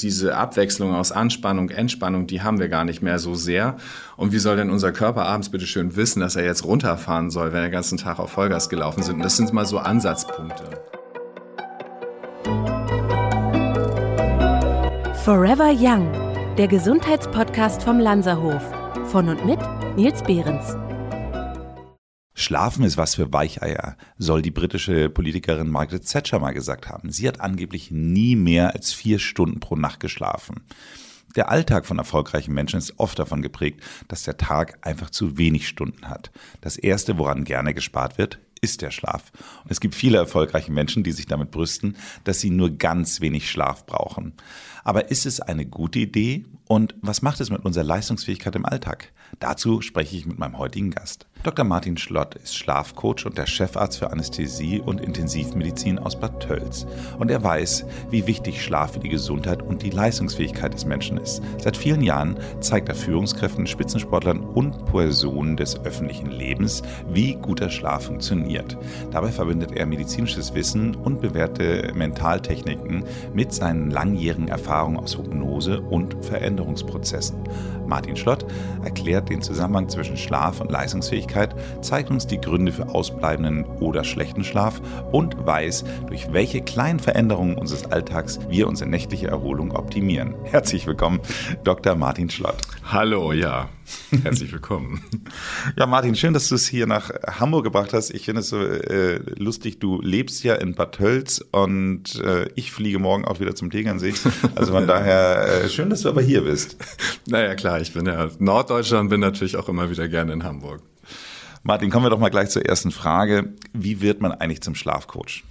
Diese Abwechslung aus Anspannung, Entspannung, die haben wir gar nicht mehr so sehr. Und wie soll denn unser Körper abends bitte schön wissen, dass er jetzt runterfahren soll, wenn er den ganzen Tag auf Vollgas gelaufen sind? Und das sind mal so Ansatzpunkte. Forever Young, der Gesundheitspodcast vom Lanzerhof. Von und mit Nils Behrens. Schlafen ist was für Weicheier, soll die britische Politikerin Margaret Thatcher mal gesagt haben. Sie hat angeblich nie mehr als vier Stunden pro Nacht geschlafen. Der Alltag von erfolgreichen Menschen ist oft davon geprägt, dass der Tag einfach zu wenig Stunden hat. Das Erste, woran gerne gespart wird, ist der Schlaf. Und es gibt viele erfolgreiche Menschen, die sich damit brüsten, dass sie nur ganz wenig Schlaf brauchen. Aber ist es eine gute Idee? Und was macht es mit unserer Leistungsfähigkeit im Alltag? Dazu spreche ich mit meinem heutigen Gast. Dr. Martin Schlott ist Schlafcoach und der Chefarzt für Anästhesie und Intensivmedizin aus Bad Tölz. Und er weiß, wie wichtig Schlaf für die Gesundheit und die Leistungsfähigkeit des Menschen ist. Seit vielen Jahren zeigt er Führungskräften, Spitzensportlern und Personen des öffentlichen Lebens, wie guter Schlaf funktioniert. Dabei verbindet er medizinisches Wissen und bewährte Mentaltechniken mit seinen langjährigen Erfahrungen aus Hypnose und Veränderungsprozessen. Martin Schlott erklärt den Zusammenhang zwischen Schlaf und Leistungsfähigkeit, zeigt uns die Gründe für ausbleibenden oder schlechten Schlaf und weiß, durch welche kleinen Veränderungen unseres Alltags wir unsere nächtliche Erholung optimieren. Herzlich willkommen, Dr. Martin Schlott. Hallo, ja. Herzlich willkommen. ja, Martin, schön, dass du es hier nach Hamburg gebracht hast. Ich finde es so äh, lustig. Du lebst ja in Bad Tölz und äh, ich fliege morgen auch wieder zum Tegernsee. Also von daher äh, schön, dass du aber hier bist. Naja, klar, ich bin ja Norddeutschland, und bin natürlich auch immer wieder gerne in Hamburg. Martin, kommen wir doch mal gleich zur ersten Frage. Wie wird man eigentlich zum Schlafcoach?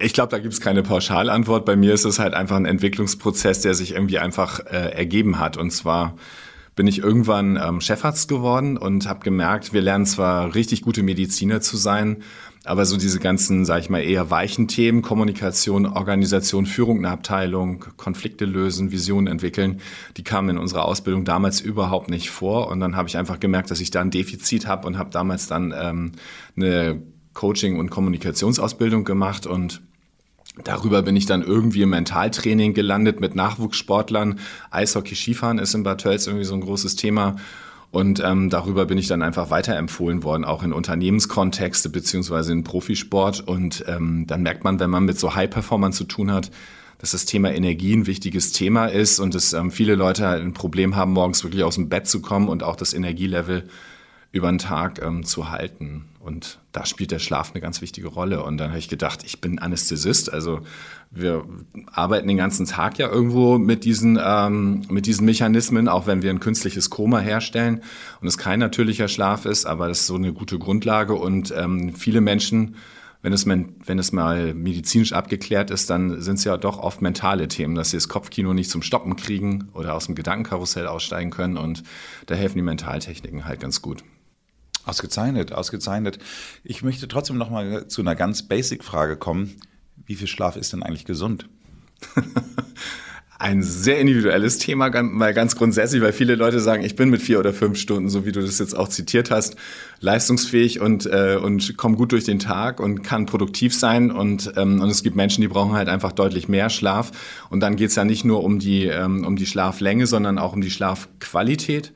Ich glaube, da gibt es keine Pauschalantwort. Bei mir ist es halt einfach ein Entwicklungsprozess, der sich irgendwie einfach äh, ergeben hat. Und zwar bin ich irgendwann ähm, Chefarzt geworden und habe gemerkt, wir lernen zwar richtig gute Mediziner zu sein, aber so diese ganzen, sage ich mal, eher weichen Themen, Kommunikation, Organisation, Führung einer Abteilung, Konflikte lösen, Visionen entwickeln, die kamen in unserer Ausbildung damals überhaupt nicht vor. Und dann habe ich einfach gemerkt, dass ich da ein Defizit habe und habe damals dann ähm, eine Coaching- und Kommunikationsausbildung gemacht und Darüber bin ich dann irgendwie im Mentaltraining gelandet mit Nachwuchssportlern. Eishockey, Skifahren ist in Bad Tölz irgendwie so ein großes Thema. Und ähm, darüber bin ich dann einfach weiterempfohlen worden, auch in Unternehmenskontexte beziehungsweise in Profisport. Und ähm, dann merkt man, wenn man mit so High-Performern zu tun hat, dass das Thema Energie ein wichtiges Thema ist und dass ähm, viele Leute halt ein Problem haben, morgens wirklich aus dem Bett zu kommen und auch das Energielevel über den Tag ähm, zu halten. Und da spielt der Schlaf eine ganz wichtige Rolle. Und dann habe ich gedacht, ich bin Anästhesist. Also wir arbeiten den ganzen Tag ja irgendwo mit diesen, ähm, mit diesen Mechanismen, auch wenn wir ein künstliches Koma herstellen und es kein natürlicher Schlaf ist, aber das ist so eine gute Grundlage. Und ähm, viele Menschen, wenn es, wenn es mal medizinisch abgeklärt ist, dann sind es ja doch oft mentale Themen, dass sie das Kopfkino nicht zum Stoppen kriegen oder aus dem Gedankenkarussell aussteigen können. Und da helfen die Mentaltechniken halt ganz gut. Ausgezeichnet, ausgezeichnet. Ich möchte trotzdem noch mal zu einer ganz Basic-Frage kommen. Wie viel Schlaf ist denn eigentlich gesund? Ein sehr individuelles Thema, mal ganz grundsätzlich, weil viele Leute sagen, ich bin mit vier oder fünf Stunden, so wie du das jetzt auch zitiert hast, leistungsfähig und, äh, und komme gut durch den Tag und kann produktiv sein. Und, ähm, und es gibt Menschen, die brauchen halt einfach deutlich mehr Schlaf. Und dann geht's ja nicht nur um die, ähm, um die Schlaflänge, sondern auch um die Schlafqualität.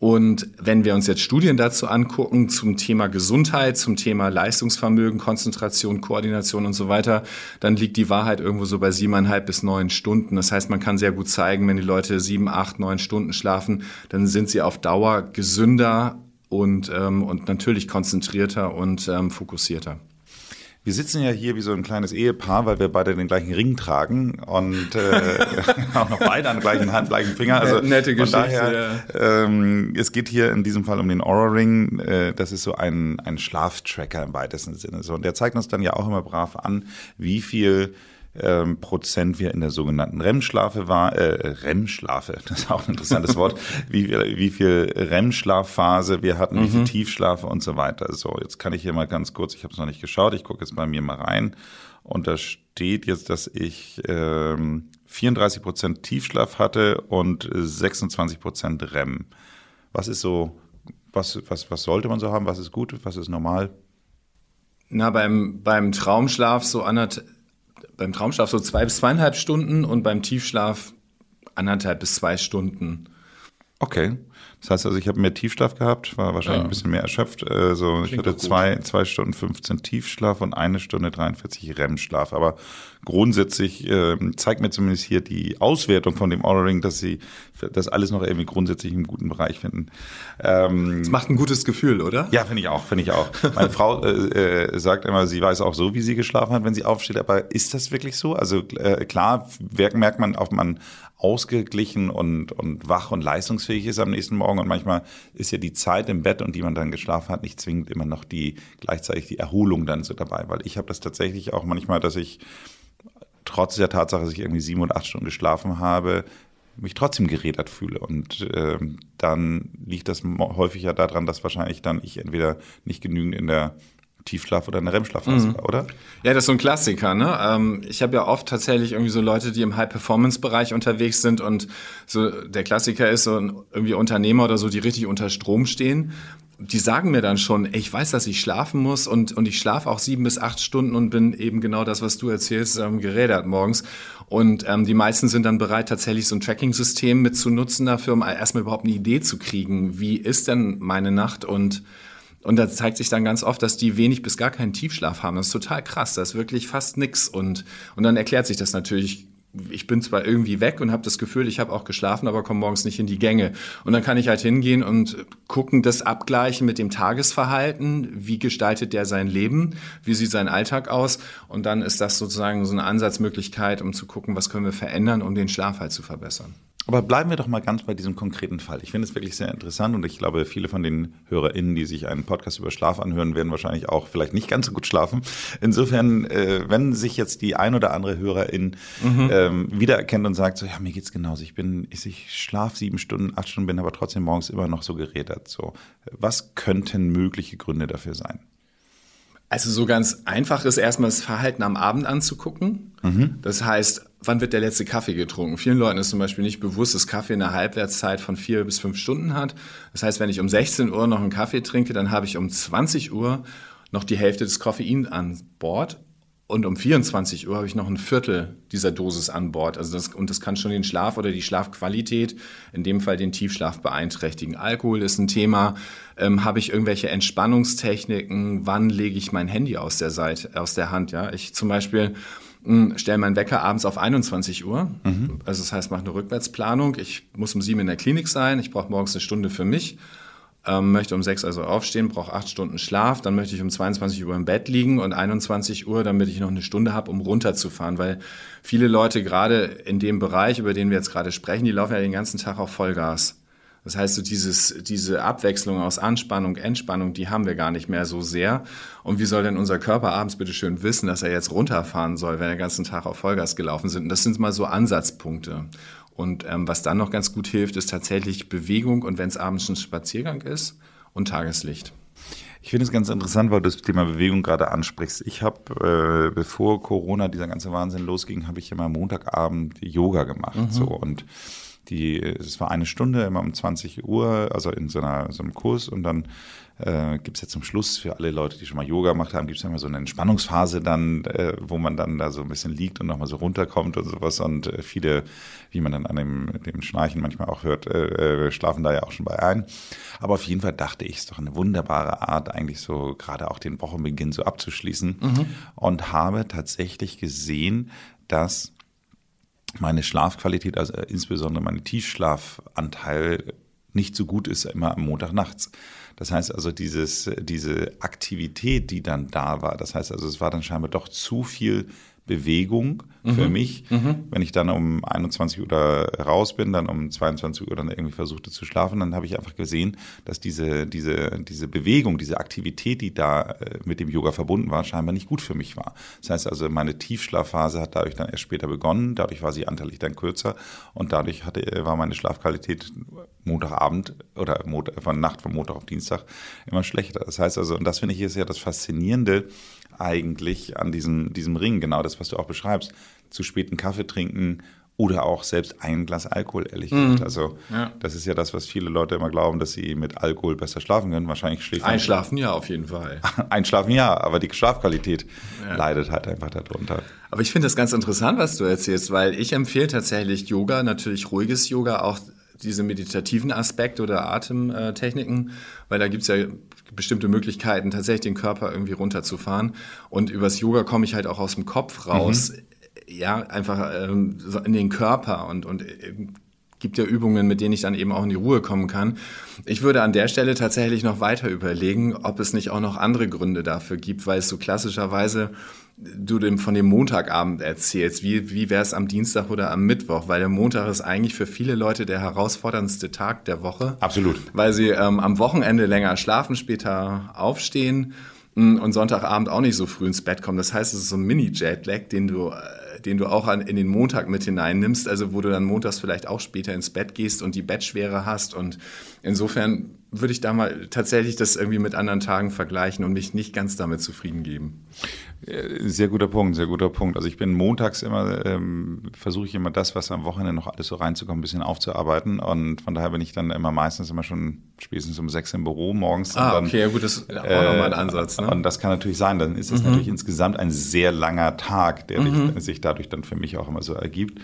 Und wenn wir uns jetzt Studien dazu angucken zum Thema Gesundheit, zum Thema Leistungsvermögen, Konzentration, Koordination und so weiter, dann liegt die Wahrheit irgendwo so bei siebeneinhalb bis neun Stunden. Das heißt, man kann sehr gut zeigen, wenn die Leute sieben, acht, neun Stunden schlafen, dann sind sie auf Dauer gesünder und, ähm, und natürlich konzentrierter und ähm, fokussierter. Wir sitzen ja hier wie so ein kleines Ehepaar, weil wir beide den gleichen Ring tragen und äh, auch noch beide an der gleichen Hand, gleichen Finger. Also Nette Geschichte. Daher, ja. ähm, es geht hier in diesem Fall um den Aura Ring. Äh, das ist so ein, ein Schlaftracker im weitesten Sinne. So, und der zeigt uns dann ja auch immer brav an, wie viel ähm, Prozent wir in der sogenannten REM-Schlafe war, äh, REM-Schlafe, das ist auch ein interessantes Wort, wie, wie viel REM-Schlafphase wir hatten, mhm. wie viel mhm. Tiefschlafe und so weiter. So, jetzt kann ich hier mal ganz kurz, ich habe es noch nicht geschaut, ich gucke jetzt bei mir mal rein und da steht jetzt, dass ich ähm, 34 Prozent Tiefschlaf hatte und 26 Prozent REM. Was ist so, was, was, was sollte man so haben? Was ist gut? Was ist normal? Na, beim, beim Traumschlaf so anderthalb beim Traumschlaf so zwei bis zweieinhalb Stunden und beim Tiefschlaf anderthalb bis zwei Stunden. Okay. Das heißt also, ich habe mehr Tiefschlaf gehabt, war wahrscheinlich ja. ein bisschen mehr erschöpft. Also ich hatte zwei, zwei Stunden 15 Tiefschlaf und eine Stunde 43 REM-Schlaf. Aber grundsätzlich äh, zeigt mir zumindest hier die Auswertung von dem Ordering, dass sie das alles noch irgendwie grundsätzlich im guten Bereich finden. Ähm, das macht ein gutes Gefühl, oder? Ja, finde ich auch, finde ich auch. Meine Frau äh, äh, sagt immer, sie weiß auch so, wie sie geschlafen hat, wenn sie aufsteht. Aber ist das wirklich so? Also äh, klar merkt man, ob man ausgeglichen und, und wach und leistungsfähig ist am nächsten Morgen. Und manchmal ist ja die Zeit im Bett und die man dann geschlafen hat, nicht zwingend immer noch die gleichzeitig die Erholung dann so dabei. Weil ich habe das tatsächlich auch manchmal, dass ich trotz der Tatsache, dass ich irgendwie sieben oder acht Stunden geschlafen habe, mich trotzdem gerädert fühle. Und äh, dann liegt das häufig ja daran, dass wahrscheinlich dann ich entweder nicht genügend in der Tiefschlaf oder eine REM-Schlafphase, mhm. oder? Ja, das ist so ein Klassiker. Ne? Ähm, ich habe ja oft tatsächlich irgendwie so Leute, die im High-Performance-Bereich unterwegs sind und so der Klassiker ist so irgendwie Unternehmer oder so, die richtig unter Strom stehen. Die sagen mir dann schon, ey, ich weiß, dass ich schlafen muss und, und ich schlafe auch sieben bis acht Stunden und bin eben genau das, was du erzählst, ähm, gerädert morgens. Und ähm, die meisten sind dann bereit, tatsächlich so ein Tracking-System mitzunutzen dafür, um erstmal überhaupt eine Idee zu kriegen, wie ist denn meine Nacht und und da zeigt sich dann ganz oft, dass die wenig bis gar keinen Tiefschlaf haben. Das ist total krass. Das ist wirklich fast nix. Und, und dann erklärt sich das natürlich ich bin zwar irgendwie weg und habe das Gefühl, ich habe auch geschlafen, aber komme morgens nicht in die Gänge. Und dann kann ich halt hingehen und gucken, das abgleichen mit dem Tagesverhalten. Wie gestaltet der sein Leben? Wie sieht sein Alltag aus? Und dann ist das sozusagen so eine Ansatzmöglichkeit, um zu gucken, was können wir verändern, um den Schlaf halt zu verbessern. Aber bleiben wir doch mal ganz bei diesem konkreten Fall. Ich finde es wirklich sehr interessant und ich glaube, viele von den HörerInnen, die sich einen Podcast über Schlaf anhören, werden wahrscheinlich auch vielleicht nicht ganz so gut schlafen. Insofern, äh, wenn sich jetzt die ein oder andere Hörerin mhm. ähm, wiedererkennt und sagt, so, ja, mir geht's genauso. Ich bin, ich, ich schlafe sieben Stunden, acht Stunden, bin aber trotzdem morgens immer noch so gerädert. So, was könnten mögliche Gründe dafür sein? Also so ganz einfach ist erstmal das Verhalten am Abend anzugucken. Mhm. Das heißt, wann wird der letzte Kaffee getrunken? Vielen Leuten ist zum Beispiel nicht bewusst, dass Kaffee eine Halbwertszeit von vier bis fünf Stunden hat. Das heißt, wenn ich um 16 Uhr noch einen Kaffee trinke, dann habe ich um 20 Uhr noch die Hälfte des Koffeins an Bord und um 24 Uhr habe ich noch ein Viertel dieser Dosis an Bord. Also das, und das kann schon den Schlaf oder die Schlafqualität, in dem Fall den Tiefschlaf beeinträchtigen. Alkohol ist ein Thema. Ähm, habe ich irgendwelche Entspannungstechniken? Wann lege ich mein Handy aus der Seite, aus der Hand? Ja, ich zum Beispiel stelle meinen Wecker abends auf 21 Uhr. Mhm. Also das heißt, mache eine Rückwärtsplanung. Ich muss um sieben in der Klinik sein. Ich brauche morgens eine Stunde für mich ähm, möchte um sechs also aufstehen, brauche acht Stunden Schlaf, dann möchte ich um 22 Uhr im Bett liegen und 21 Uhr, damit ich noch eine Stunde habe, um runterzufahren, weil viele Leute gerade in dem Bereich, über den wir jetzt gerade sprechen, die laufen ja den ganzen Tag auf Vollgas. Das heißt, so dieses, diese Abwechslung aus Anspannung, Entspannung, die haben wir gar nicht mehr so sehr. Und wie soll denn unser Körper abends bitte schön wissen, dass er jetzt runterfahren soll, wenn er den ganzen Tag auf Vollgas gelaufen sind? Und das sind mal so Ansatzpunkte. Und ähm, was dann noch ganz gut hilft, ist tatsächlich Bewegung und wenn es abends ein Spaziergang ist und Tageslicht. Ich finde es ganz interessant, weil du das Thema Bewegung gerade ansprichst. Ich habe, äh, bevor Corona, dieser ganze Wahnsinn losging, habe ich immer Montagabend Yoga gemacht. Mhm. So und die, es war eine Stunde immer um 20 Uhr, also in so, einer, so einem Kurs und dann äh, gibt es ja zum Schluss für alle Leute, die schon mal Yoga gemacht haben, gibt es ja immer so eine Entspannungsphase dann, äh, wo man dann da so ein bisschen liegt und nochmal so runterkommt und sowas. Und äh, viele, wie man dann an dem, dem Schnarchen manchmal auch hört, äh, äh, schlafen da ja auch schon bei ein. Aber auf jeden Fall dachte ich, es ist doch eine wunderbare Art, eigentlich so gerade auch den Wochenbeginn so abzuschließen. Mhm. Und habe tatsächlich gesehen, dass meine Schlafqualität, also insbesondere mein Tiefschlafanteil, nicht so gut ist immer am Montag nachts. Das heißt also, dieses, diese Aktivität, die dann da war, das heißt also, es war dann scheinbar doch zu viel Bewegung mhm. für mich. Mhm. Wenn ich dann um 21 Uhr raus bin, dann um 22 Uhr dann irgendwie versuchte zu schlafen, dann habe ich einfach gesehen, dass diese, diese, diese Bewegung, diese Aktivität, die da äh, mit dem Yoga verbunden war, scheinbar nicht gut für mich war. Das heißt also, meine Tiefschlafphase hat dadurch dann erst später begonnen, dadurch war sie anteilig dann kürzer und dadurch hatte, war meine Schlafqualität Montagabend oder von Nacht von Montag auf Dienstag immer schlechter. Das heißt also, und das finde ich ist ja das Faszinierende, eigentlich an diesem, diesem Ring, genau das, was du auch beschreibst. Zu späten Kaffee trinken oder auch selbst ein Glas Alkohol, ehrlich mhm. gesagt. Also ja. das ist ja das, was viele Leute immer glauben, dass sie mit Alkohol besser schlafen können. Wahrscheinlich schläft Einschlafen ja, auf jeden Fall. Einschlafen ja, aber die Schlafqualität ja. leidet halt einfach darunter. Aber ich finde das ganz interessant, was du erzählst, weil ich empfehle tatsächlich Yoga, natürlich ruhiges Yoga, auch diese meditativen Aspekte oder Atemtechniken, weil da gibt's ja bestimmte Möglichkeiten, tatsächlich den Körper irgendwie runterzufahren. Und übers Yoga komme ich halt auch aus dem Kopf raus. Mhm ja, einfach ähm, so in den Körper und, und äh, gibt ja Übungen, mit denen ich dann eben auch in die Ruhe kommen kann. Ich würde an der Stelle tatsächlich noch weiter überlegen, ob es nicht auch noch andere Gründe dafür gibt, weil es so klassischerweise du dem von dem Montagabend erzählst, wie, wie wäre es am Dienstag oder am Mittwoch, weil der Montag ist eigentlich für viele Leute der herausforderndste Tag der Woche. Absolut. Weil sie ähm, am Wochenende länger schlafen, später aufstehen mm, und Sonntagabend auch nicht so früh ins Bett kommen. Das heißt, es ist so ein Mini-Jetlag, den du äh, den du auch an, in den Montag mit hineinnimmst, also wo du dann montags vielleicht auch später ins Bett gehst und die Bettschwere hast. Und insofern würde ich da mal tatsächlich das irgendwie mit anderen Tagen vergleichen und mich nicht ganz damit zufrieden geben. Äh, sehr guter Punkt, sehr guter Punkt. Also ich bin montags immer, ähm, versuche ich immer das, was am Wochenende noch alles so reinzukommen, ein bisschen aufzuarbeiten. Und von daher bin ich dann immer meistens immer schon spätestens um sechs im Büro morgens. Ah, dann, okay, ja gut, das ist auch äh, nochmal ein Ansatz. Ne? Und das kann natürlich sein. Dann ist es mhm. natürlich insgesamt ein sehr langer Tag, der mhm. sich dadurch dann für mich auch immer so ergibt.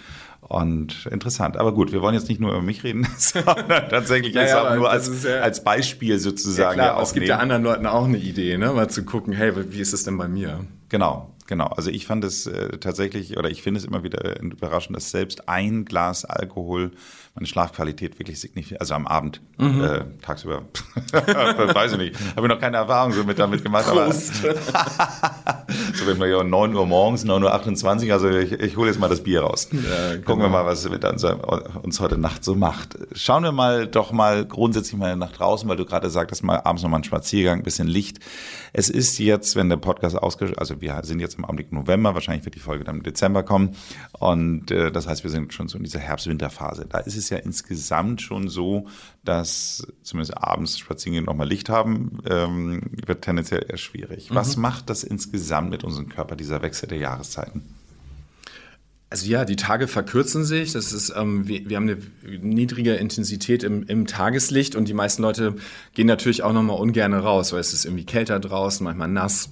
Und interessant. Aber gut, wir wollen jetzt nicht nur über mich reden, sondern tatsächlich ja, ja, nur als, ja, als Beispiel sozusagen. Ja, klar, es gibt ja anderen Leuten auch eine Idee, ne? mal zu gucken, hey, wie ist es denn bei mir? Genau, genau. Also ich fand es äh, tatsächlich, oder ich finde es immer wieder überraschend, dass selbst ein Glas Alkohol meine Schlafqualität wirklich signifikant, also am Abend, mhm. äh, tagsüber, weiß ich nicht, habe ich noch keine Erfahrung so mit damit gemacht. Prost. Aber so wenn wir ja 9 Uhr morgens, 9.28 Uhr, also ich, ich hole jetzt mal das Bier raus. Ja, genau. Gucken wir mal, was mit uns, uns heute Nacht so macht. Schauen wir mal doch mal grundsätzlich mal nach draußen, weil du gerade sagtest, mal abends nochmal einen Spaziergang, ein bisschen Licht. Es ist jetzt, wenn der Podcast ausgeschaltet, also wir sind jetzt im Augenblick November, wahrscheinlich wird die Folge dann im Dezember kommen. Und äh, das heißt, wir sind schon so in dieser Herbst-Winterphase. Da ist es ja insgesamt schon so, dass zumindest abends Spaziergehen nochmal Licht haben, ähm, wird tendenziell eher schwierig. Mhm. Was macht das insgesamt mit unserem Körper, dieser Wechsel der Jahreszeiten? Also ja, die Tage verkürzen sich. Das ist, ähm, wir, wir, haben eine niedrige Intensität im, im, Tageslicht und die meisten Leute gehen natürlich auch nochmal ungern raus, weil es ist irgendwie kälter draußen, manchmal nass.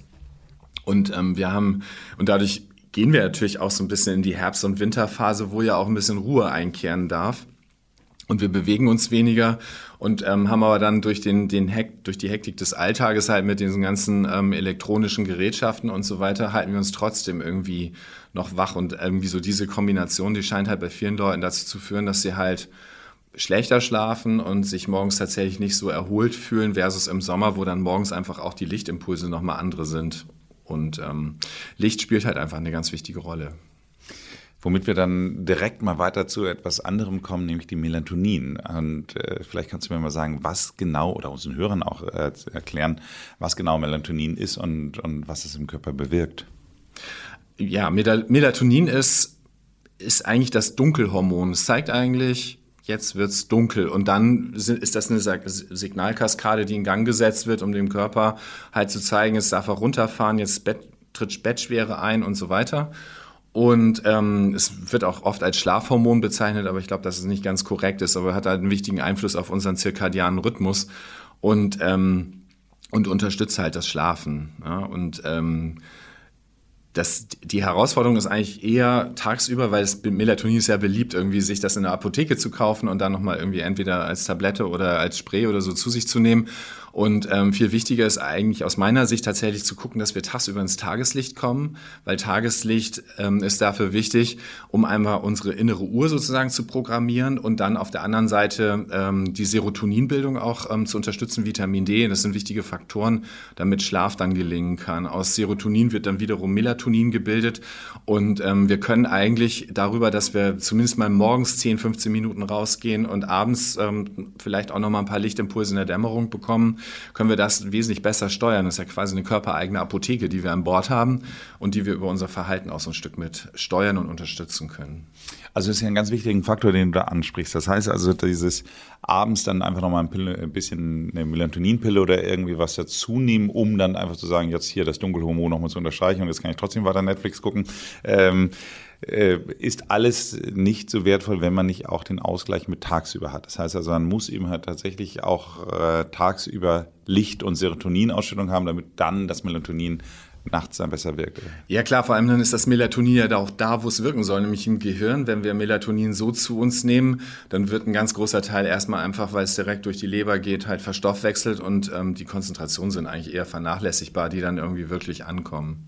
Und ähm, wir haben, und dadurch gehen wir natürlich auch so ein bisschen in die Herbst- und Winterphase, wo ja auch ein bisschen Ruhe einkehren darf. Und wir bewegen uns weniger und ähm, haben aber dann durch, den, den Hekt, durch die Hektik des Alltages halt mit diesen ganzen ähm, elektronischen Gerätschaften und so weiter, halten wir uns trotzdem irgendwie noch wach. Und irgendwie so diese Kombination, die scheint halt bei vielen Leuten dazu zu führen, dass sie halt schlechter schlafen und sich morgens tatsächlich nicht so erholt fühlen, versus im Sommer, wo dann morgens einfach auch die Lichtimpulse nochmal andere sind. Und ähm, Licht spielt halt einfach eine ganz wichtige Rolle. Womit wir dann direkt mal weiter zu etwas anderem kommen, nämlich die Melatonin. Und äh, vielleicht kannst du mir mal sagen, was genau, oder unseren Hörern auch äh, erklären, was genau Melatonin ist und, und was es im Körper bewirkt. Ja, Melatonin ist, ist eigentlich das Dunkelhormon. Es zeigt eigentlich, jetzt wird's dunkel. Und dann ist das eine Signalkaskade, die in Gang gesetzt wird, um dem Körper halt zu zeigen, es darf er runterfahren, jetzt Bett, tritt Bettschwere ein und so weiter. Und ähm, es wird auch oft als Schlafhormon bezeichnet, aber ich glaube, dass es nicht ganz korrekt ist, aber hat halt einen wichtigen Einfluss auf unseren zirkadianen Rhythmus und, ähm, und unterstützt halt das Schlafen. Ja? Und ähm, das, die Herausforderung ist eigentlich eher tagsüber, weil es Melatonin ist ja beliebt, irgendwie sich das in der Apotheke zu kaufen und dann nochmal irgendwie entweder als Tablette oder als Spray oder so zu sich zu nehmen. Und ähm, viel wichtiger ist eigentlich aus meiner Sicht tatsächlich zu gucken, dass wir tagsüber ins Tageslicht kommen, weil Tageslicht ähm, ist dafür wichtig, um einmal unsere innere Uhr sozusagen zu programmieren und dann auf der anderen Seite ähm, die Serotoninbildung auch ähm, zu unterstützen, Vitamin D. Das sind wichtige Faktoren, damit Schlaf dann gelingen kann. Aus Serotonin wird dann wiederum Melatonin gebildet und ähm, wir können eigentlich darüber, dass wir zumindest mal morgens 10, 15 Minuten rausgehen und abends ähm, vielleicht auch noch mal ein paar Lichtimpulse in der Dämmerung bekommen, können wir das wesentlich besser steuern. Das ist ja quasi eine körpereigene Apotheke, die wir an Bord haben und die wir über unser Verhalten auch so ein Stück mit steuern und unterstützen können. Also das ist ja ein ganz wichtiger Faktor, den du da ansprichst. Das heißt also, dieses abends dann einfach nochmal ein, Pille, ein bisschen eine Melatoninpille oder irgendwie was dazu nehmen, um dann einfach zu sagen, jetzt hier das Dunkelhormon nochmal zu unterstreichen und jetzt kann ich trotzdem weiter Netflix gucken. Ähm, äh, ist alles nicht so wertvoll, wenn man nicht auch den Ausgleich mit tagsüber hat. Das heißt also, man muss eben halt tatsächlich auch äh, tagsüber Licht- und Serotoninausstellung haben, damit dann das Melatonin nachts dann besser wirkt. Ja klar, vor allem dann ist das Melatonin ja auch da, wo es wirken soll, nämlich im Gehirn. Wenn wir Melatonin so zu uns nehmen, dann wird ein ganz großer Teil erstmal einfach, weil es direkt durch die Leber geht, halt verstoffwechselt und ähm, die Konzentrationen sind eigentlich eher vernachlässigbar, die dann irgendwie wirklich ankommen.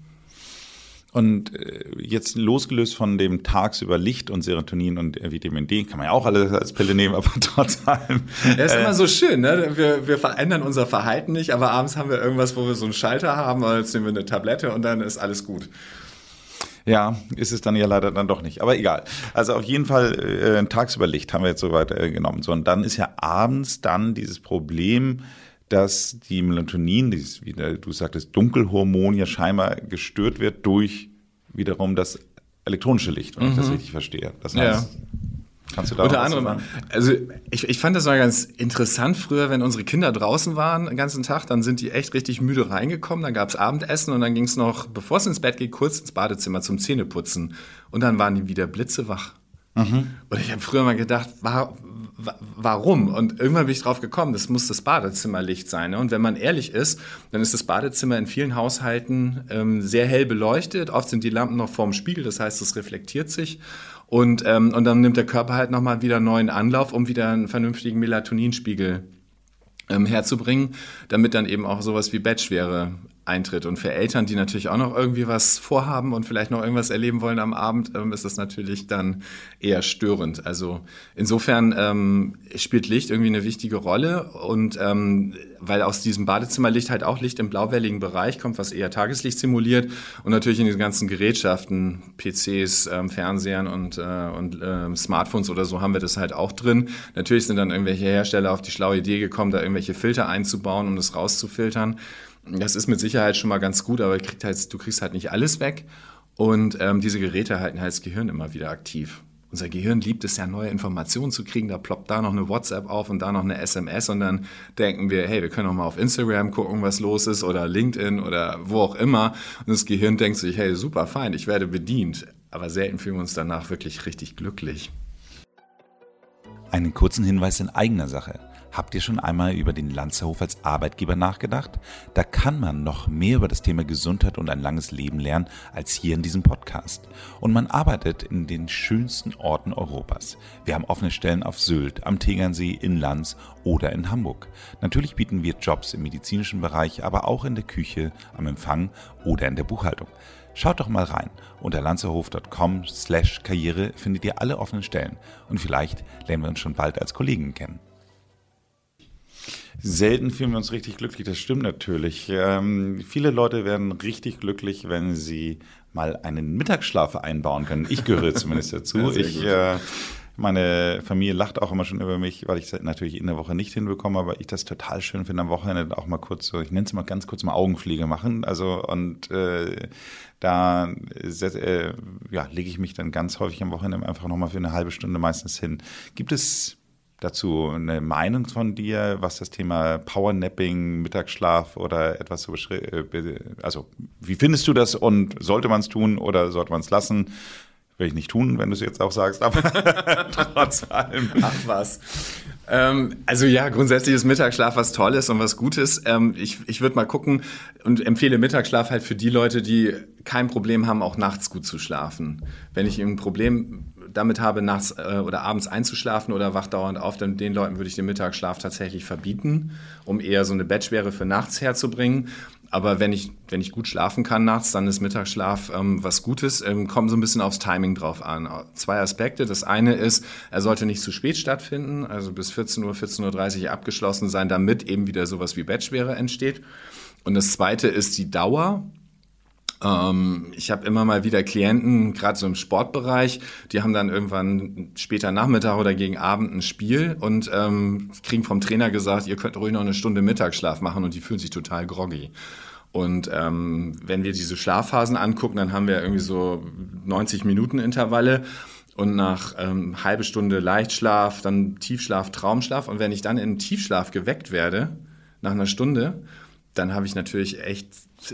Und äh, jetzt losgelöst von dem tagsüber Licht und Serotonin und Vitamin D, kann man ja auch alles als Pille nehmen, aber trotz allem. Ja, ist äh, immer so schön, ne? Wir, wir verändern unser Verhalten nicht, aber abends haben wir irgendwas, wo wir so einen Schalter haben, oder jetzt nehmen wir eine Tablette und dann ist alles gut. Ja, ist es dann ja leider dann doch nicht. Aber egal. Also auf jeden Fall äh, tagsüber Licht haben wir jetzt soweit äh, genommen. So, und dann ist ja abends dann dieses Problem, dass die Melatonin, dieses, wie du sagtest, Dunkelhormon ja scheinbar gestört wird durch wiederum das elektronische Licht, wenn mhm. ich das mhm. richtig verstehe. Das heißt, ja. Kannst du da Unter anderem, sagen? also ich, ich fand das mal ganz interessant früher, wenn unsere Kinder draußen waren den ganzen Tag, dann sind die echt richtig müde reingekommen, dann gab's Abendessen und dann ging's noch, bevor es ins Bett geht, kurz ins Badezimmer zum Zähneputzen und dann waren die wieder blitzewach. Mhm. Und ich habe früher mal gedacht, war, warum? Und irgendwann bin ich drauf gekommen, das muss das Badezimmerlicht sein. Ne? Und wenn man ehrlich ist, dann ist das Badezimmer in vielen Haushalten ähm, sehr hell beleuchtet. Oft sind die Lampen noch vorm Spiegel, das heißt, es reflektiert sich. Und, ähm, und dann nimmt der Körper halt nochmal wieder neuen Anlauf, um wieder einen vernünftigen Melatoninspiegel ähm, herzubringen, damit dann eben auch sowas wie Bettschwere eintritt. Und für Eltern, die natürlich auch noch irgendwie was vorhaben und vielleicht noch irgendwas erleben wollen am Abend, ähm, ist das natürlich dann eher störend. Also insofern ähm, spielt Licht irgendwie eine wichtige Rolle und ähm, weil aus diesem Badezimmerlicht halt auch Licht im blauwelligen Bereich kommt, was eher Tageslicht simuliert und natürlich in den ganzen Gerätschaften, PCs, ähm, Fernsehern und, äh, und äh, Smartphones oder so haben wir das halt auch drin. Natürlich sind dann irgendwelche Hersteller auf die schlaue Idee gekommen, da irgendwelche Filter einzubauen, um das rauszufiltern. Das ist mit Sicherheit schon mal ganz gut, aber halt, du kriegst halt nicht alles weg. Und ähm, diese Geräte halten halt das Gehirn immer wieder aktiv. Unser Gehirn liebt es ja, neue Informationen zu kriegen. Da ploppt da noch eine WhatsApp auf und da noch eine SMS und dann denken wir, hey, wir können auch mal auf Instagram gucken, was los ist oder LinkedIn oder wo auch immer. Und das Gehirn denkt sich, hey, super, fein, ich werde bedient. Aber selten fühlen wir uns danach wirklich richtig glücklich. Einen kurzen Hinweis in eigener Sache. Habt ihr schon einmal über den Lanzerhof als Arbeitgeber nachgedacht? Da kann man noch mehr über das Thema Gesundheit und ein langes Leben lernen als hier in diesem Podcast. Und man arbeitet in den schönsten Orten Europas. Wir haben offene Stellen auf Sylt, am Tegernsee, in Lanz oder in Hamburg. Natürlich bieten wir Jobs im medizinischen Bereich, aber auch in der Küche, am Empfang oder in der Buchhaltung. Schaut doch mal rein. Unter lanzerhof.com slash Karriere findet ihr alle offenen Stellen. Und vielleicht lernen wir uns schon bald als Kollegen kennen. Selten fühlen wir uns richtig glücklich, das stimmt natürlich. Ähm, viele Leute werden richtig glücklich, wenn sie mal einen Mittagsschlaf einbauen können. Ich gehöre zumindest dazu. ich, äh, meine Familie lacht auch immer schon über mich, weil ich es natürlich in der Woche nicht hinbekomme, aber ich das total schön finde, am Wochenende auch mal kurz so, ich nenne es mal ganz kurz mal Augenpflege machen. Also und äh, da äh, ja, lege ich mich dann ganz häufig am Wochenende einfach nochmal für eine halbe Stunde meistens hin. Gibt es dazu eine Meinung von dir, was das Thema Powernapping, Mittagsschlaf oder etwas so äh, also wie findest du das und sollte man es tun oder sollte man es lassen? Will ich nicht tun, wenn du es jetzt auch sagst, aber trotz allem. Ach was. Ähm, also ja, grundsätzlich ist Mittagsschlaf was Tolles und was Gutes. Ähm, ich ich würde mal gucken und empfehle Mittagsschlaf halt für die Leute, die kein Problem haben, auch nachts gut zu schlafen. Wenn ich ein Problem damit habe, nachts äh, oder abends einzuschlafen oder wach dauernd auf, dann den Leuten würde ich den Mittagsschlaf tatsächlich verbieten, um eher so eine Bettschwere für nachts herzubringen. Aber wenn ich, wenn ich gut schlafen kann nachts, dann ist Mittagsschlaf ähm, was Gutes. Ähm, kommt so ein bisschen aufs Timing drauf an. Zwei Aspekte. Das eine ist, er sollte nicht zu spät stattfinden, also bis 14 Uhr, 14.30 Uhr abgeschlossen sein, damit eben wieder sowas wie Bettschwere entsteht. Und das zweite ist die Dauer. Ähm, ich habe immer mal wieder Klienten, gerade so im Sportbereich, die haben dann irgendwann später Nachmittag oder gegen Abend ein Spiel und ähm, kriegen vom Trainer gesagt, ihr könnt ruhig noch eine Stunde Mittagsschlaf machen und die fühlen sich total groggy. Und ähm, wenn wir diese Schlafphasen angucken, dann haben wir irgendwie so 90 Minuten Intervalle und nach ähm, halbe Stunde Leichtschlaf, dann Tiefschlaf, Traumschlaf. Und wenn ich dann in Tiefschlaf geweckt werde, nach einer Stunde, dann habe ich natürlich echt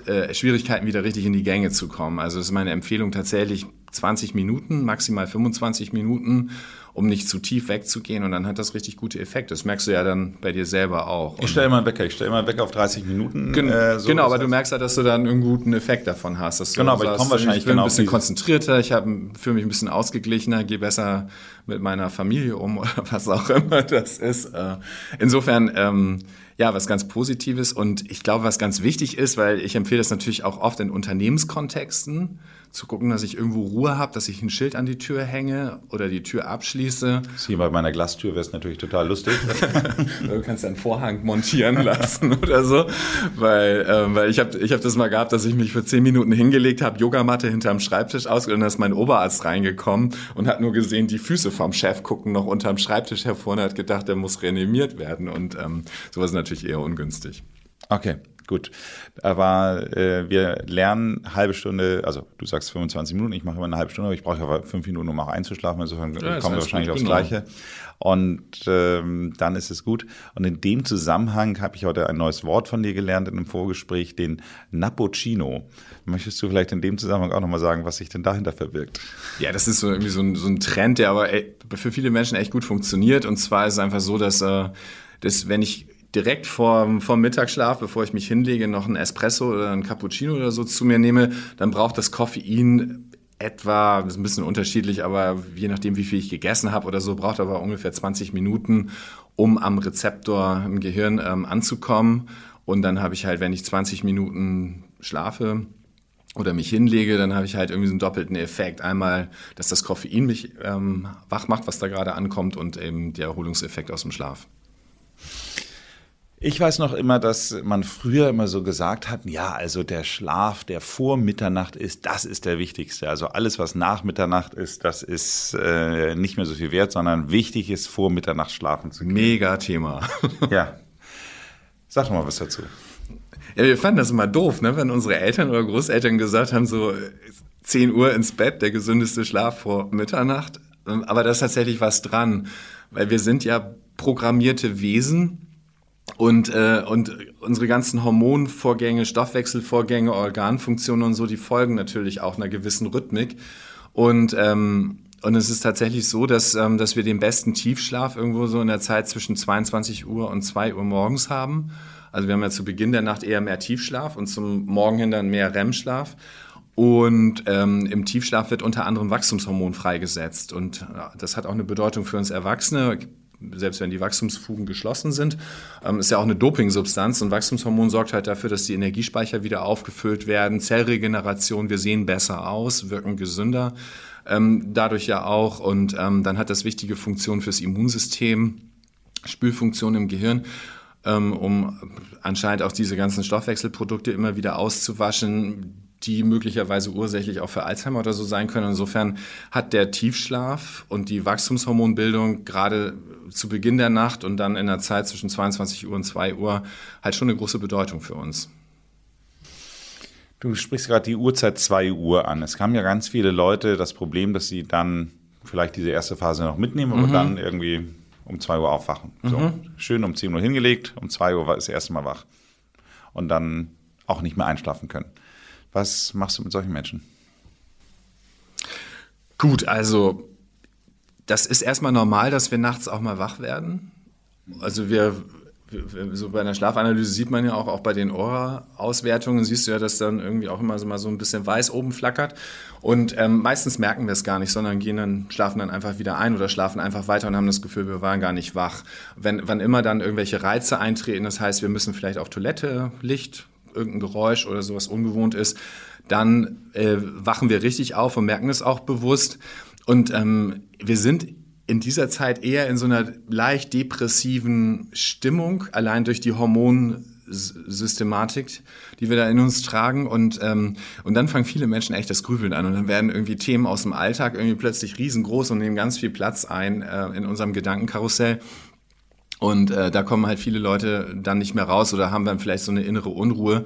äh, Schwierigkeiten, wieder richtig in die Gänge zu kommen. Also ist meine Empfehlung tatsächlich 20 Minuten, maximal 25 Minuten um nicht zu tief wegzugehen und dann hat das richtig gute Effekte. Das merkst du ja dann bei dir selber auch. Ich stelle immer einen Wecker, ich stelle immer einen Wecker auf 30 Minuten. Gen äh, so genau, aber du merkst ja, dass du dann einen guten Effekt davon hast. Dass genau, aber ich komme wahrscheinlich ich bin genau ein bisschen konzentrierter, ich fühle mich ein bisschen ausgeglichener, gehe besser mit meiner Familie um oder was auch immer das ist. Äh, insofern, ähm, ja, was ganz Positives. Und ich glaube, was ganz wichtig ist, weil ich empfehle das natürlich auch oft in Unternehmenskontexten, zu gucken, dass ich irgendwo Ruhe habe, dass ich ein Schild an die Tür hänge oder die Tür abschließe. Hier bei meiner Glastür wäre es natürlich total lustig. du kannst einen Vorhang montieren lassen oder so, weil, ähm, weil ich habe ich hab das mal gehabt, dass ich mich für zehn Minuten hingelegt habe, Yogamatte hinterm Schreibtisch aus und dann ist mein Oberarzt reingekommen und hat nur gesehen, die Füße vom Chef gucken noch unterm Schreibtisch hervor und hat gedacht, der muss reanimiert werden und ähm, sowas ist natürlich eher ungünstig. Okay, Gut, aber äh, wir lernen halbe Stunde, also du sagst 25 Minuten, ich mache immer eine halbe Stunde, aber ich brauche aber fünf Minuten, um auch einzuschlafen, insofern ja, kommen wir wahrscheinlich aufs genau. Gleiche. Und ähm, dann ist es gut. Und in dem Zusammenhang habe ich heute ein neues Wort von dir gelernt in einem Vorgespräch, den Nappuccino. Möchtest du vielleicht in dem Zusammenhang auch nochmal sagen, was sich denn dahinter verbirgt? Ja, das ist so irgendwie so ein, so ein Trend, der aber für viele Menschen echt gut funktioniert. Und zwar ist es einfach so, dass, äh, dass wenn ich direkt vor, vor Mittagsschlaf, bevor ich mich hinlege, noch ein Espresso oder ein Cappuccino oder so zu mir nehme, dann braucht das Koffein etwa, das ist ein bisschen unterschiedlich, aber je nachdem, wie viel ich gegessen habe oder so, braucht aber ungefähr 20 Minuten, um am Rezeptor im Gehirn ähm, anzukommen. Und dann habe ich halt, wenn ich 20 Minuten schlafe, oder mich hinlege, dann habe ich halt irgendwie so einen doppelten Effekt. Einmal, dass das Koffein mich ähm, wach macht, was da gerade ankommt, und eben der Erholungseffekt aus dem Schlaf. Ich weiß noch immer, dass man früher immer so gesagt hat, ja, also der Schlaf, der vor Mitternacht ist, das ist der wichtigste. Also alles, was nach Mitternacht ist, das ist äh, nicht mehr so viel wert, sondern wichtig ist, vor Mitternacht schlafen zu können. Mega Thema. ja. Sag doch mal was dazu. Ja, wir fanden das immer doof, ne? wenn unsere Eltern oder Großeltern gesagt haben, so 10 Uhr ins Bett, der gesündeste Schlaf vor Mitternacht. Aber da ist tatsächlich was dran, weil wir sind ja programmierte Wesen und, äh, und unsere ganzen Hormonvorgänge, Stoffwechselvorgänge, Organfunktionen und so, die folgen natürlich auch einer gewissen Rhythmik. Und, ähm, und es ist tatsächlich so, dass, ähm, dass wir den besten Tiefschlaf irgendwo so in der Zeit zwischen 22 Uhr und 2 Uhr morgens haben. Also wir haben ja zu Beginn der Nacht eher mehr Tiefschlaf und zum Morgen hin dann mehr REM-Schlaf. Und ähm, im Tiefschlaf wird unter anderem Wachstumshormon freigesetzt. Und das hat auch eine Bedeutung für uns Erwachsene selbst wenn die Wachstumsfugen geschlossen sind. Ähm, ist ja auch eine Dopingsubstanz und Wachstumshormon sorgt halt dafür, dass die Energiespeicher wieder aufgefüllt werden, Zellregeneration, wir sehen besser aus, wirken gesünder ähm, dadurch ja auch und ähm, dann hat das wichtige Funktion fürs Immunsystem, Spülfunktion im Gehirn ähm, um anscheinend auch diese ganzen Stoffwechselprodukte immer wieder auszuwaschen, die möglicherweise ursächlich auch für Alzheimer oder so sein können. Insofern hat der Tiefschlaf und die Wachstumshormonbildung gerade zu Beginn der Nacht und dann in der Zeit zwischen 22 Uhr und 2 Uhr halt schon eine große Bedeutung für uns. Du sprichst gerade die Uhrzeit 2 Uhr an. Es kamen ja ganz viele Leute das Problem, dass sie dann vielleicht diese erste Phase noch mitnehmen, aber mhm. dann irgendwie um 2 Uhr aufwachen. Mhm. So, schön um 10 Uhr hingelegt, um 2 Uhr war das erste Mal wach. Und dann auch nicht mehr einschlafen können. Was machst du mit solchen Menschen? Gut, also das ist erstmal normal, dass wir nachts auch mal wach werden. Also wir, so bei einer Schlafanalyse sieht man ja auch, auch bei den Aura-Auswertungen siehst du ja, dass dann irgendwie auch immer so mal so ein bisschen weiß oben flackert. Und ähm, meistens merken wir es gar nicht, sondern gehen dann, schlafen dann einfach wieder ein oder schlafen einfach weiter und haben das Gefühl, wir waren gar nicht wach. Wenn, wann immer dann irgendwelche Reize eintreten, das heißt, wir müssen vielleicht auf Toilette, Licht, irgendein Geräusch oder sowas ungewohnt ist, dann äh, wachen wir richtig auf und merken es auch bewusst. Und ähm, wir sind in dieser Zeit eher in so einer leicht depressiven Stimmung, allein durch die Hormonsystematik, die wir da in uns tragen. Und, ähm, und dann fangen viele Menschen echt das Grübeln an. Und dann werden irgendwie Themen aus dem Alltag irgendwie plötzlich riesengroß und nehmen ganz viel Platz ein äh, in unserem Gedankenkarussell. Und äh, da kommen halt viele Leute dann nicht mehr raus oder haben dann vielleicht so eine innere Unruhe.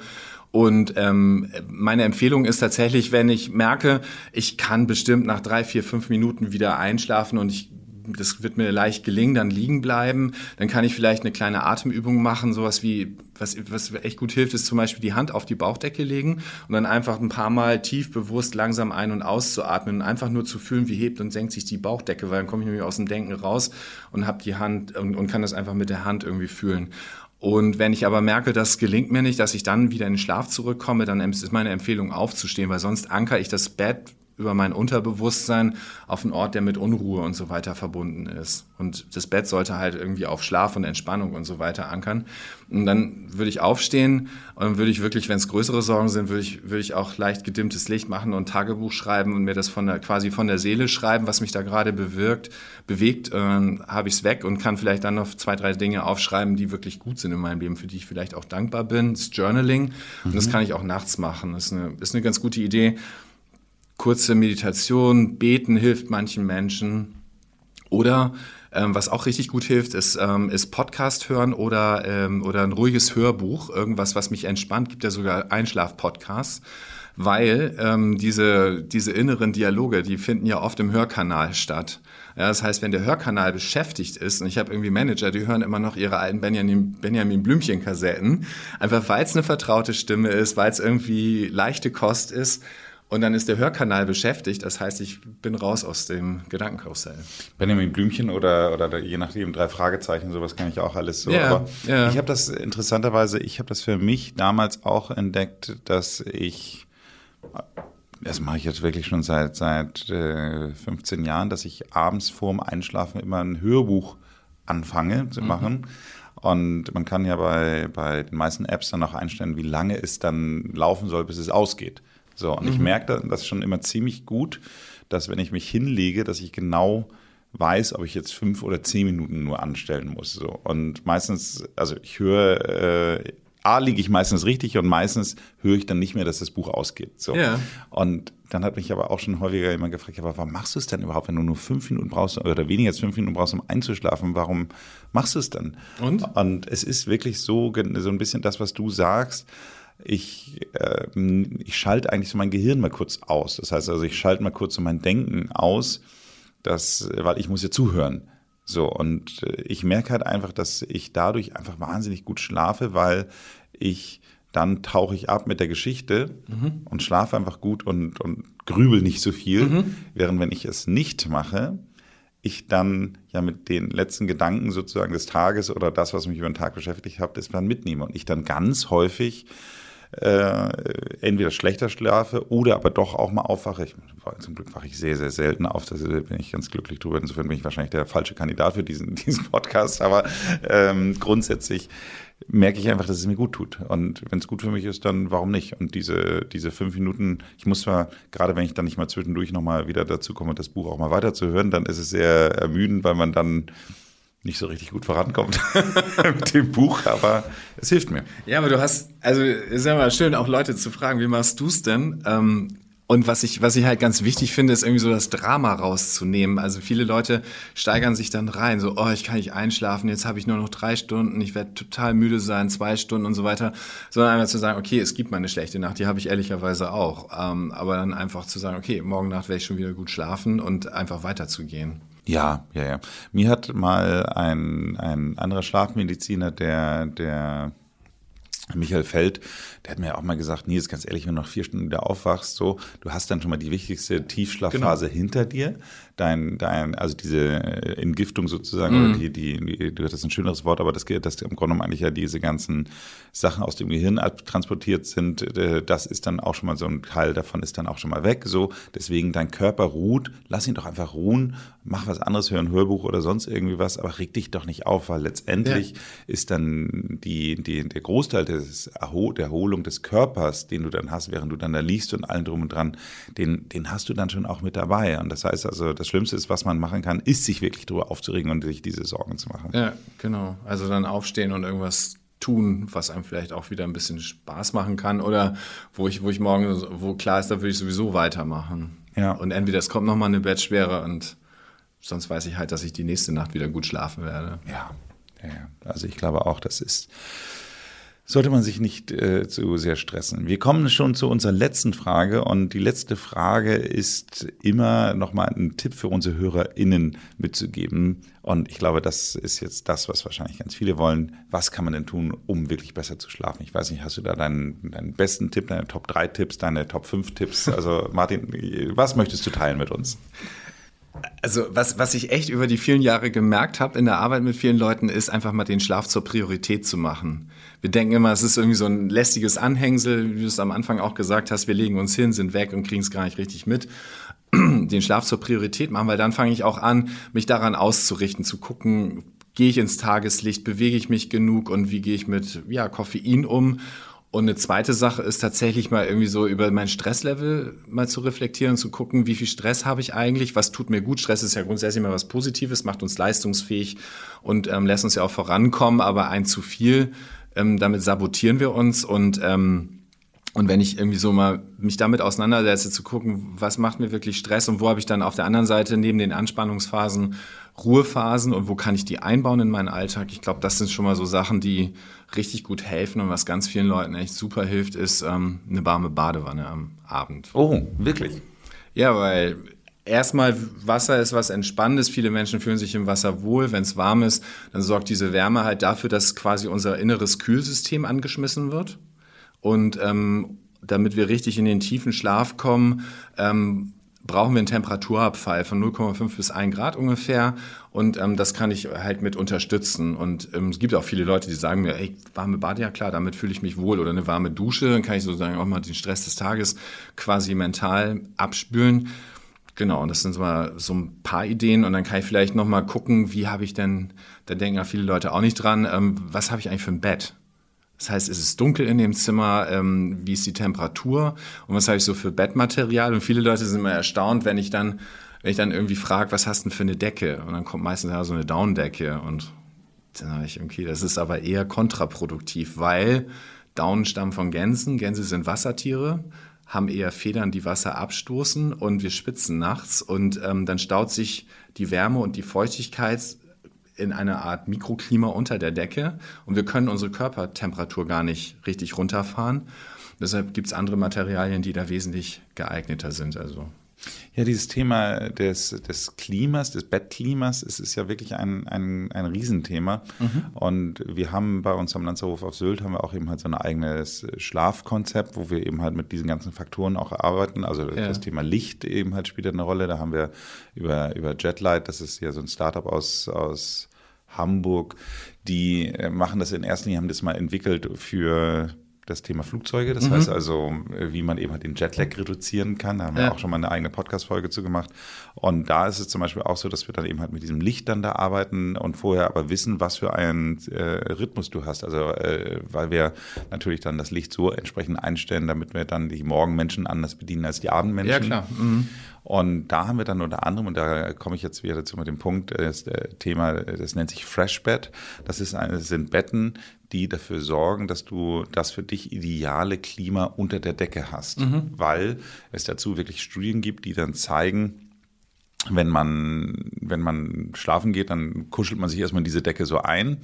Und ähm, meine Empfehlung ist tatsächlich, wenn ich merke, ich kann bestimmt nach drei, vier, fünf Minuten wieder einschlafen und ich das wird mir leicht gelingen, dann liegen bleiben. Dann kann ich vielleicht eine kleine Atemübung machen, sowas wie, was, was echt gut hilft, ist zum Beispiel die Hand auf die Bauchdecke legen und dann einfach ein paar Mal tief bewusst langsam ein- und auszuatmen und einfach nur zu fühlen, wie hebt und senkt sich die Bauchdecke, weil dann komme ich nämlich aus dem Denken raus und habe die Hand und, und kann das einfach mit der Hand irgendwie fühlen. Und wenn ich aber merke, das gelingt mir nicht, dass ich dann wieder in den Schlaf zurückkomme, dann ist meine Empfehlung aufzustehen, weil sonst ankere ich das Bett über mein Unterbewusstsein auf einen Ort, der mit Unruhe und so weiter verbunden ist. Und das Bett sollte halt irgendwie auf Schlaf und Entspannung und so weiter ankern. Und dann würde ich aufstehen und würde ich wirklich, wenn es größere Sorgen sind, würde ich, würde ich auch leicht gedimmtes Licht machen und Tagebuch schreiben und mir das von der, quasi von der Seele schreiben, was mich da gerade bewirkt, bewegt. Und dann habe ich es weg und kann vielleicht dann noch zwei, drei Dinge aufschreiben, die wirklich gut sind in meinem Leben, für die ich vielleicht auch dankbar bin. Das Journaling. Und mhm. das kann ich auch nachts machen. Das ist eine, ist eine ganz gute Idee kurze Meditation, beten hilft manchen Menschen. Oder ähm, was auch richtig gut hilft, ist, ähm, ist Podcast hören oder, ähm, oder ein ruhiges Hörbuch, irgendwas, was mich entspannt. Gibt ja sogar Einschlaf-Podcasts, weil ähm, diese, diese inneren Dialoge, die finden ja oft im Hörkanal statt. Ja, das heißt, wenn der Hörkanal beschäftigt ist, und ich habe irgendwie Manager, die hören immer noch ihre alten Benjamin, Benjamin Blümchen-Kassetten, einfach weil es eine vertraute Stimme ist, weil es irgendwie leichte Kost ist und dann ist der Hörkanal beschäftigt. Das heißt, ich bin raus aus dem Gedankenkarussell. Benjamin Blümchen oder, oder je nachdem drei Fragezeichen, sowas kann ich auch alles so. Ja, Aber ja. ich habe das interessanterweise, ich habe das für mich damals auch entdeckt, dass ich, das mache ich jetzt wirklich schon seit, seit äh, 15 Jahren, dass ich abends vorm Einschlafen immer ein Hörbuch anfange zu mhm. machen. Mhm. Und man kann ja bei, bei den meisten Apps dann auch einstellen, wie lange es dann laufen soll, bis es ausgeht. So, und mhm. ich merke das schon immer ziemlich gut, dass wenn ich mich hinlege, dass ich genau weiß, ob ich jetzt fünf oder zehn Minuten nur anstellen muss. So. Und meistens, also ich höre, äh, A, liege ich meistens richtig und meistens höre ich dann nicht mehr, dass das Buch ausgeht. So. Ja. Und dann hat mich aber auch schon häufiger jemand gefragt, aber warum machst du es denn überhaupt, wenn du nur fünf Minuten brauchst oder weniger als fünf Minuten brauchst, um einzuschlafen? Warum machst du es dann? Und? Und es ist wirklich so, so ein bisschen das, was du sagst ich, äh, ich schalte eigentlich so mein Gehirn mal kurz aus. Das heißt also, ich schalte mal kurz so mein Denken aus, dass, weil ich muss ja zuhören. So, und äh, ich merke halt einfach, dass ich dadurch einfach wahnsinnig gut schlafe, weil ich dann tauche ich ab mit der Geschichte mhm. und schlafe einfach gut und, und grübel nicht so viel. Mhm. Während wenn ich es nicht mache, ich dann ja mit den letzten Gedanken sozusagen des Tages oder das, was mich über den Tag beschäftigt hat, das dann mitnehme und ich dann ganz häufig äh, entweder schlechter schlafe oder aber doch auch mal aufwache. Ich, zum Glück wache ich sehr, sehr selten auf. Da bin ich ganz glücklich drüber. Insofern bin ich wahrscheinlich der falsche Kandidat für diesen, diesen Podcast. Aber ähm, grundsätzlich merke ich einfach, dass es mir gut tut. Und wenn es gut für mich ist, dann warum nicht? Und diese, diese fünf Minuten, ich muss zwar, gerade wenn ich dann nicht mal zwischendurch nochmal wieder dazu komme, das Buch auch mal weiterzuhören, dann ist es sehr ermüdend, weil man dann nicht so richtig gut vorankommt mit dem Buch, aber es hilft mir. Ja, aber du hast, also ist ja mal schön, auch Leute zu fragen, wie machst du es denn? Ähm, und was ich, was ich halt ganz wichtig finde, ist irgendwie so das Drama rauszunehmen. Also viele Leute steigern sich dann rein, so, oh, ich kann nicht einschlafen, jetzt habe ich nur noch drei Stunden, ich werde total müde sein, zwei Stunden und so weiter. Sondern einfach zu sagen, okay, es gibt mal eine schlechte Nacht, die habe ich ehrlicherweise auch. Ähm, aber dann einfach zu sagen, okay, morgen Nacht werde ich schon wieder gut schlafen und einfach weiterzugehen. Ja, ja, ja. Mir hat mal ein, ein anderer Schlafmediziner, der, der Michael Feld, der hat mir auch mal gesagt, Nils, ganz ehrlich, wenn du nach vier Stunden wieder aufwachst, so, du hast dann schon mal die wichtigste Tiefschlafphase genau. hinter dir. Dein, dein, also diese Entgiftung sozusagen, oder die, die, du hattest ein schöneres Wort, aber das, das im Grunde genommen eigentlich ja diese ganzen Sachen aus dem Gehirn transportiert sind, äh, das ist dann auch schon mal so ein Teil davon ist dann auch schon mal weg. So, deswegen dein Körper ruht, lass ihn doch einfach ruhen, mach was anderes, hör ein Hörbuch oder sonst irgendwie was, aber reg dich doch nicht auf, weil letztendlich ja. ist dann die, die, der Großteil des, der Erholung des Körpers, den du dann hast, während du dann da liegst und allen drum und dran, den, den hast du dann schon auch mit dabei. Und das heißt also, das Schlimmste ist, was man machen kann, ist sich wirklich darüber aufzuregen und sich diese Sorgen zu machen. Ja, genau. Also dann aufstehen und irgendwas tun, was einem vielleicht auch wieder ein bisschen Spaß machen kann oder wo ich, wo ich morgen, wo klar ist, da würde ich sowieso weitermachen. Ja. Und entweder es kommt nochmal eine Bettschwere und sonst weiß ich halt, dass ich die nächste Nacht wieder gut schlafen werde. Ja, ja, ja. Also ich glaube auch, das ist sollte man sich nicht äh, zu sehr stressen. Wir kommen schon zu unserer letzten Frage und die letzte Frage ist immer nochmal ein Tipp für unsere HörerInnen mitzugeben. Und ich glaube, das ist jetzt das, was wahrscheinlich ganz viele wollen. Was kann man denn tun, um wirklich besser zu schlafen? Ich weiß nicht, hast du da deinen, deinen besten Tipp, deine Top 3 Tipps, deine Top 5 Tipps? Also Martin, was möchtest du teilen mit uns? Also was, was ich echt über die vielen Jahre gemerkt habe in der Arbeit mit vielen Leuten, ist einfach mal den Schlaf zur Priorität zu machen. Wir denken immer, es ist irgendwie so ein lästiges Anhängsel, wie du es am Anfang auch gesagt hast, wir legen uns hin, sind weg und kriegen es gar nicht richtig mit. Den Schlaf zur Priorität machen, weil dann fange ich auch an, mich daran auszurichten, zu gucken, gehe ich ins Tageslicht, bewege ich mich genug und wie gehe ich mit ja, Koffein um und eine zweite Sache ist tatsächlich mal irgendwie so über mein Stresslevel mal zu reflektieren zu gucken, wie viel Stress habe ich eigentlich, was tut mir gut. Stress ist ja grundsätzlich mal was Positives, macht uns leistungsfähig und ähm, lässt uns ja auch vorankommen, aber ein zu viel, ähm, damit sabotieren wir uns und ähm, und wenn ich irgendwie so mal mich damit auseinandersetze, zu gucken, was macht mir wirklich Stress und wo habe ich dann auf der anderen Seite neben den Anspannungsphasen Ruhephasen und wo kann ich die einbauen in meinen Alltag? Ich glaube, das sind schon mal so Sachen, die richtig gut helfen und was ganz vielen Leuten echt super hilft, ist ähm, eine warme Badewanne am Abend. Oh, wirklich? Ja, weil erstmal Wasser ist was Entspannendes. Viele Menschen fühlen sich im Wasser wohl. Wenn es warm ist, dann sorgt diese Wärme halt dafür, dass quasi unser inneres Kühlsystem angeschmissen wird. Und ähm, damit wir richtig in den tiefen Schlaf kommen, ähm, brauchen wir einen Temperaturabfall von 0,5 bis 1 Grad ungefähr. Und ähm, das kann ich halt mit unterstützen. Und ähm, es gibt auch viele Leute, die sagen mir, ey, warme Bad, ja klar, damit fühle ich mich wohl. Oder eine warme Dusche, dann kann ich sozusagen auch mal den Stress des Tages quasi mental abspülen. Genau, und das sind so, mal so ein paar Ideen. Und dann kann ich vielleicht noch mal gucken, wie habe ich denn, da denken ja viele Leute auch nicht dran, ähm, was habe ich eigentlich für ein Bett? Das heißt, ist es dunkel in dem Zimmer? Ähm, wie ist die Temperatur? Und was habe ich so für Bettmaterial? Und viele Leute sind immer erstaunt, wenn ich dann, wenn ich dann irgendwie frage, was hast du denn für eine Decke? Und dann kommt meistens ja so eine Daunendecke. Und dann habe ich, okay, das ist aber eher kontraproduktiv, weil Daunen stammen von Gänsen. Gänse sind Wassertiere haben eher Federn, die Wasser abstoßen und wir spitzen nachts und ähm, dann staut sich die Wärme und die Feuchtigkeit in einer Art Mikroklima unter der Decke und wir können unsere Körpertemperatur gar nicht richtig runterfahren. Deshalb gibt es andere Materialien, die da wesentlich geeigneter sind. Also ja, dieses Thema des, des Klimas, des Bettklimas, es ist ja wirklich ein, ein, ein Riesenthema. Mhm. Und wir haben bei uns am Lanzerhof auf Sylt haben wir auch eben halt so ein eigenes Schlafkonzept, wo wir eben halt mit diesen ganzen Faktoren auch arbeiten. Also ja. das Thema Licht eben halt spielt eine Rolle. Da haben wir über, über Jetlight, das ist ja so ein Startup aus, aus Hamburg, die äh, machen das in erster Linie, haben das mal entwickelt für das Thema Flugzeuge. Das mhm. heißt also, wie man eben halt den Jetlag reduzieren kann. Da haben ja. wir auch schon mal eine eigene Podcast-Folge zu gemacht. Und da ist es zum Beispiel auch so, dass wir dann eben halt mit diesem Licht dann da arbeiten und vorher aber wissen, was für einen äh, Rhythmus du hast. Also, äh, weil wir natürlich dann das Licht so entsprechend einstellen, damit wir dann die Morgenmenschen anders bedienen als die Abendmenschen. Ja, klar. Mhm. Und da haben wir dann unter anderem, und da komme ich jetzt wieder zu dem Punkt, das Thema, das nennt sich Freshbed. Das, ist eine, das sind Betten, die dafür sorgen, dass du das für dich ideale Klima unter der Decke hast. Mhm. Weil es dazu wirklich Studien gibt, die dann zeigen, wenn man, wenn man schlafen geht, dann kuschelt man sich erstmal in diese Decke so ein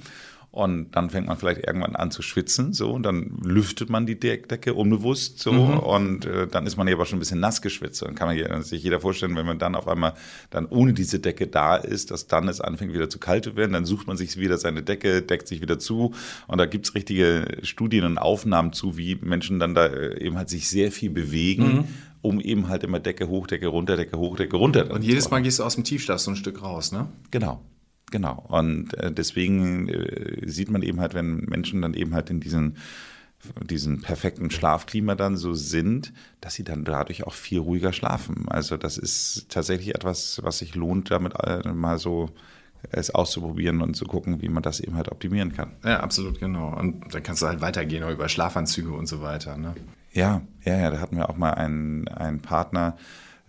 und dann fängt man vielleicht irgendwann an zu schwitzen, so, und dann lüftet man die Decke unbewusst, so, mhm. und äh, dann ist man ja aber schon ein bisschen nass geschwitzt. Dann kann man sich jeder vorstellen, wenn man dann auf einmal dann ohne diese Decke da ist, dass dann es anfängt wieder zu kalt zu werden, dann sucht man sich wieder seine Decke, deckt sich wieder zu, und da gibt's richtige Studien und Aufnahmen zu, wie Menschen dann da äh, eben halt sich sehr viel bewegen. Mhm um eben halt immer Decke hoch, Decke runter, Decke hoch, Decke runter. Und jedes Mal gehst du aus dem Tiefschlaf so ein Stück raus, ne? Genau. Genau. Und äh, deswegen äh, sieht man eben halt, wenn Menschen dann eben halt in diesen diesen perfekten Schlafklima dann so sind, dass sie dann dadurch auch viel ruhiger schlafen. Also das ist tatsächlich etwas, was sich lohnt, damit äh, mal so es auszuprobieren und zu gucken, wie man das eben halt optimieren kann. Ja, absolut, genau. Und dann kannst du halt weitergehen über Schlafanzüge und so weiter. Ne? Ja, ja, ja, da hatten wir auch mal einen, einen Partner, äh,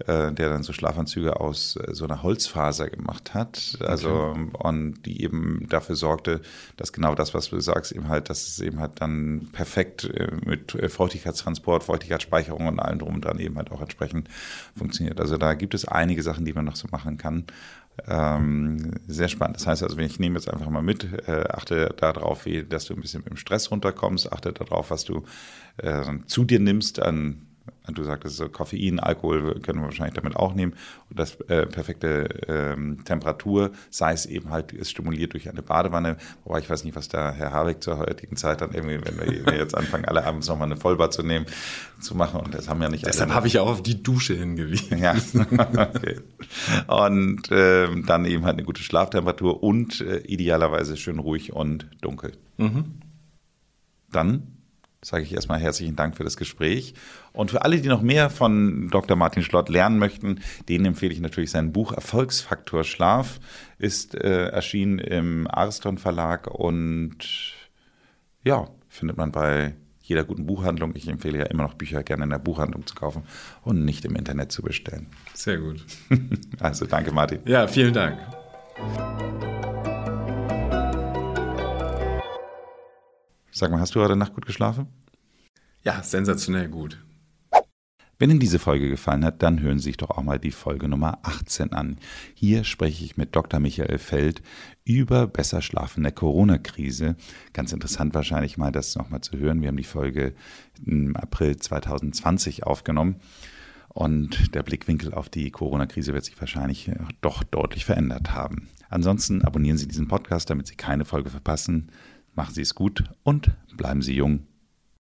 der dann so Schlafanzüge aus äh, so einer Holzfaser gemacht hat. Also okay. und die eben dafür sorgte, dass genau das, was du sagst, eben halt, dass es eben halt dann perfekt äh, mit Feuchtigkeitstransport, Feuchtigkeitsspeicherung und allem drum und dran eben halt auch entsprechend funktioniert. Also da gibt es einige Sachen, die man noch so machen kann. Ähm, sehr spannend. Das heißt also, wenn ich nehme jetzt einfach mal mit, äh, achte darauf, wie, dass du ein bisschen mit dem Stress runterkommst, achte darauf, was du äh, zu dir nimmst an Du sagtest so Koffein, Alkohol können wir wahrscheinlich damit auch nehmen. Und das äh, perfekte ähm, Temperatur, sei es eben halt, ist stimuliert durch eine Badewanne. Wobei ich weiß nicht, was da Herr Habeck zur heutigen Zeit dann irgendwie, wenn wir, jetzt anfangen, alle abends nochmal eine Vollbad zu nehmen, zu machen. Und das haben ja nicht Deshalb habe ich auch auf die Dusche hingewiesen. Ja, okay. Und ähm, dann eben halt eine gute Schlaftemperatur und äh, idealerweise schön ruhig und dunkel. Mhm. Dann sage ich erstmal herzlichen Dank für das Gespräch. Und für alle, die noch mehr von Dr. Martin Schlott lernen möchten, denen empfehle ich natürlich sein Buch Erfolgsfaktor Schlaf, ist äh, erschienen im Ariston Verlag und ja, findet man bei jeder guten Buchhandlung. Ich empfehle ja immer noch Bücher gerne in der Buchhandlung zu kaufen und nicht im Internet zu bestellen. Sehr gut. Also danke, Martin. Ja, vielen Dank. Sag mal, hast du heute Nacht gut geschlafen? Ja, sensationell gut. Wenn Ihnen diese Folge gefallen hat, dann hören Sie sich doch auch mal die Folge Nummer 18 an. Hier spreche ich mit Dr. Michael Feld über besser Schlafen in der Corona-Krise. Ganz interessant wahrscheinlich mal das nochmal zu hören. Wir haben die Folge im April 2020 aufgenommen. Und der Blickwinkel auf die Corona-Krise wird sich wahrscheinlich doch deutlich verändert haben. Ansonsten abonnieren Sie diesen Podcast, damit Sie keine Folge verpassen. Machen Sie es gut und bleiben Sie jung.